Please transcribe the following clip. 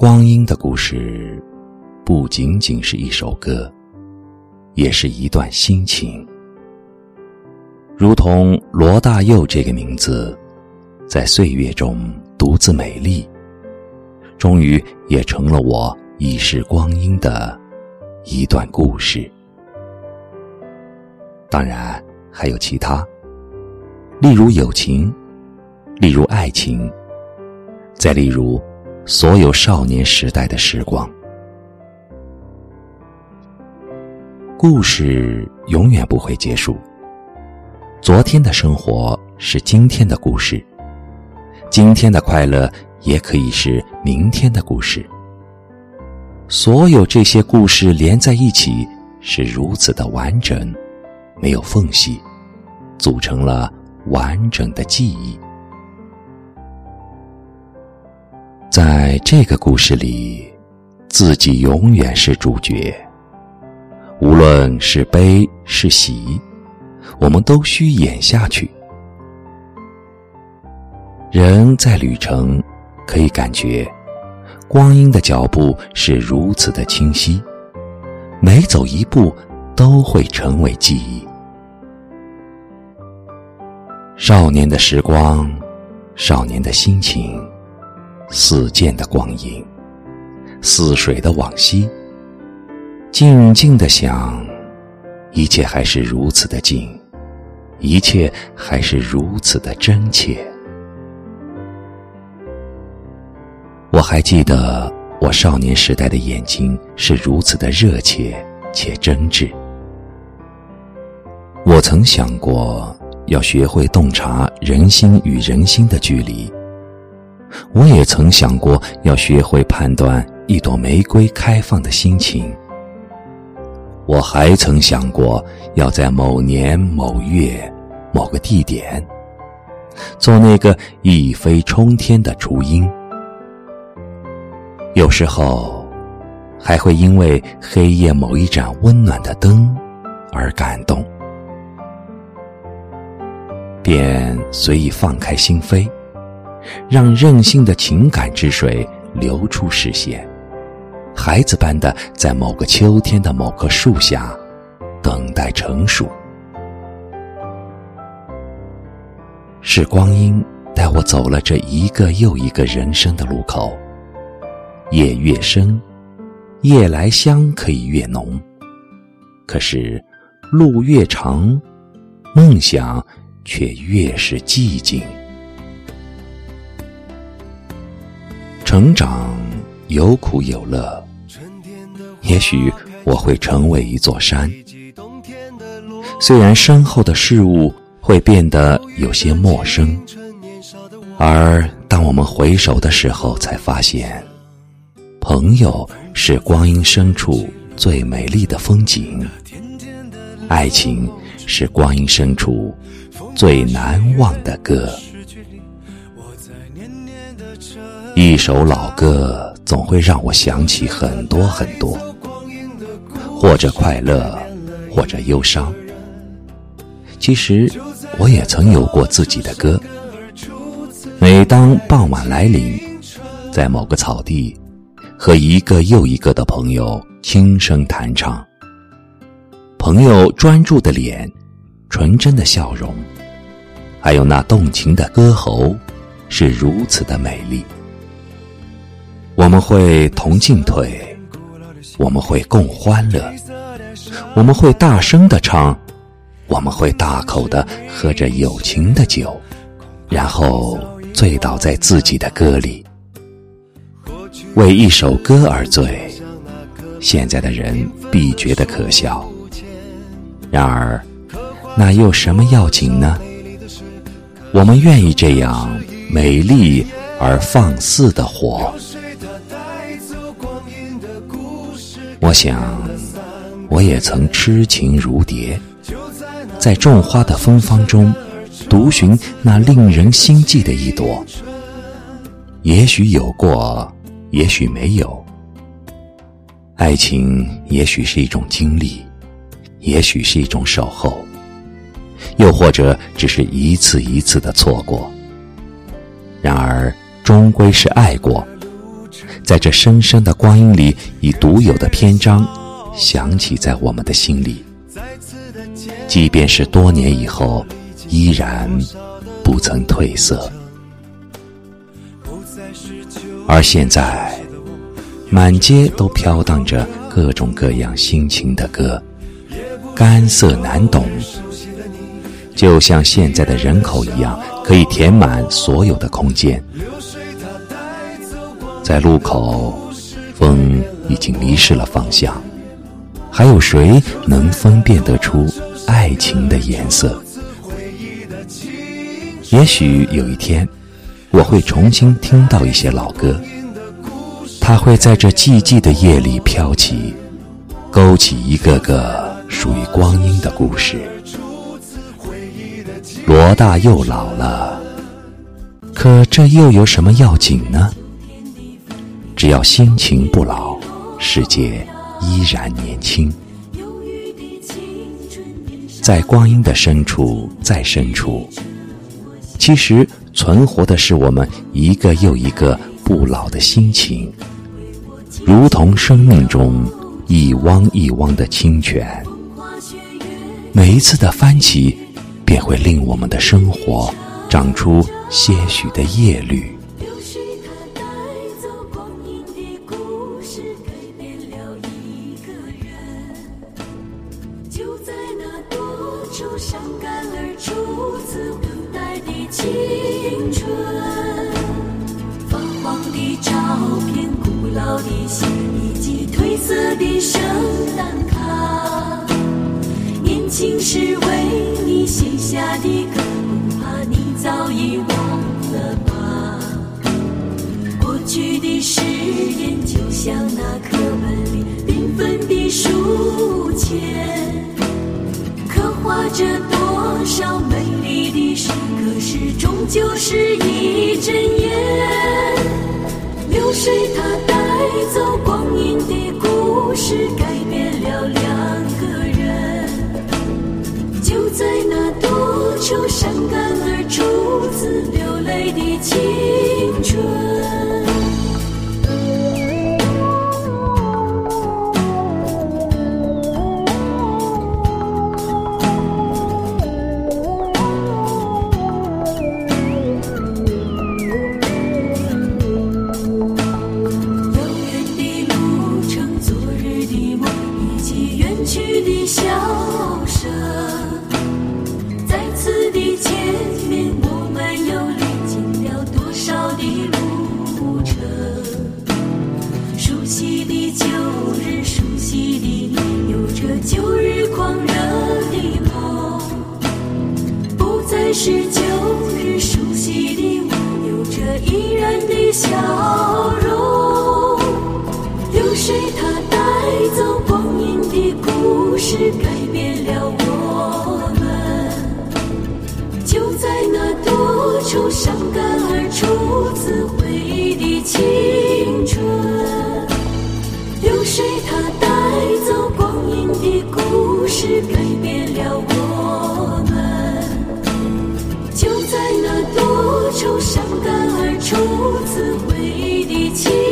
光阴的故事，不仅仅是一首歌，也是一段心情。如同罗大佑这个名字，在岁月中独自美丽，终于也成了我一世光阴的一段故事。当然还有其他，例如友情，例如爱情，再例如所有少年时代的时光。故事永远不会结束。昨天的生活是今天的故事，今天的快乐也可以是明天的故事。所有这些故事连在一起，是如此的完整，没有缝隙，组成了完整的记忆。在这个故事里，自己永远是主角，无论是悲是喜。我们都需演下去。人在旅程，可以感觉光阴的脚步是如此的清晰，每走一步都会成为记忆。少年的时光，少年的心情，似箭的光阴，似水的往昔。静静的想，一切还是如此的静。一切还是如此的真切。我还记得我少年时代的眼睛是如此的热切且真挚。我曾想过要学会洞察人心与人心的距离。我也曾想过要学会判断一朵玫瑰开放的心情。我还曾想过，要在某年某月某个地点，做那个一飞冲天的雏鹰。有时候，还会因为黑夜某一盏温暖的灯而感动，便随意放开心扉，让任性的情感之水流出视线。孩子般的，在某个秋天的某棵树下，等待成熟。是光阴带我走了这一个又一个人生的路口。夜越深，夜来香可以越浓。可是，路越长，梦想却越是寂静。成长有苦有乐。也许我会成为一座山，虽然身后的事物会变得有些陌生，而当我们回首的时候，才发现，朋友是光阴深处最美丽的风景，爱情是光阴深处最难忘的歌。一首老歌总会让我想起很多很多。或者快乐，或者忧伤。其实，我也曾有过自己的歌。每当傍晚来临，在某个草地，和一个又一个的朋友轻声弹唱。朋友专注的脸，纯真的笑容，还有那动情的歌喉，是如此的美丽。我们会同进退。我们会共欢乐，我们会大声的唱，我们会大口的喝着友情的酒，然后醉倒在自己的歌里，为一首歌而醉。现在的人必觉得可笑，然而，那又什么要紧呢？我们愿意这样美丽而放肆的活。我想，我也曾痴情如蝶，在种花的芬芳中，独寻那令人心悸的一朵。也许有过，也许没有。爱情也许是一种经历，也许是一种守候，又或者只是一次一次的错过。然而，终归是爱过。在这深深的光阴里，以独有的篇章响起在我们的心里。即便是多年以后，依然不曾褪色。而现在，满街都飘荡着各种各样心情的歌，干涩难懂，就像现在的人口一样，可以填满所有的空间。在路口，风已经迷失了方向，还有谁能分辨得出？爱情的颜色。也许有一天，我会重新听到一些老歌，它会在这寂寂的夜里飘起，勾起一个个属于光阴的故事。罗大佑老了，可这又有什么要紧呢？只要心情不老，世界依然年轻。在光阴的深处，再深处，其实存活的是我们一个又一个不老的心情，如同生命中一汪一汪的清泉。每一次的翻起，便会令我们的生活长出些许的叶绿。伤感而初次等待的青春，泛黄的照片，古老的信以及褪色的圣诞卡。年轻时为你写下的歌，不怕你早已忘了吧？过去的誓言，就像那课本里缤纷的书签。画着多少美丽的诗，可是终究是一阵烟。流水它带走光阴的故事，改变了两个人。就在那多愁善感而初次流泪的青是旧日熟悉的我，有着依然的笑容。流水它带走光阴的故事，改变了我们。就在那多愁善感而初次回忆的伤感而初次回忆的情。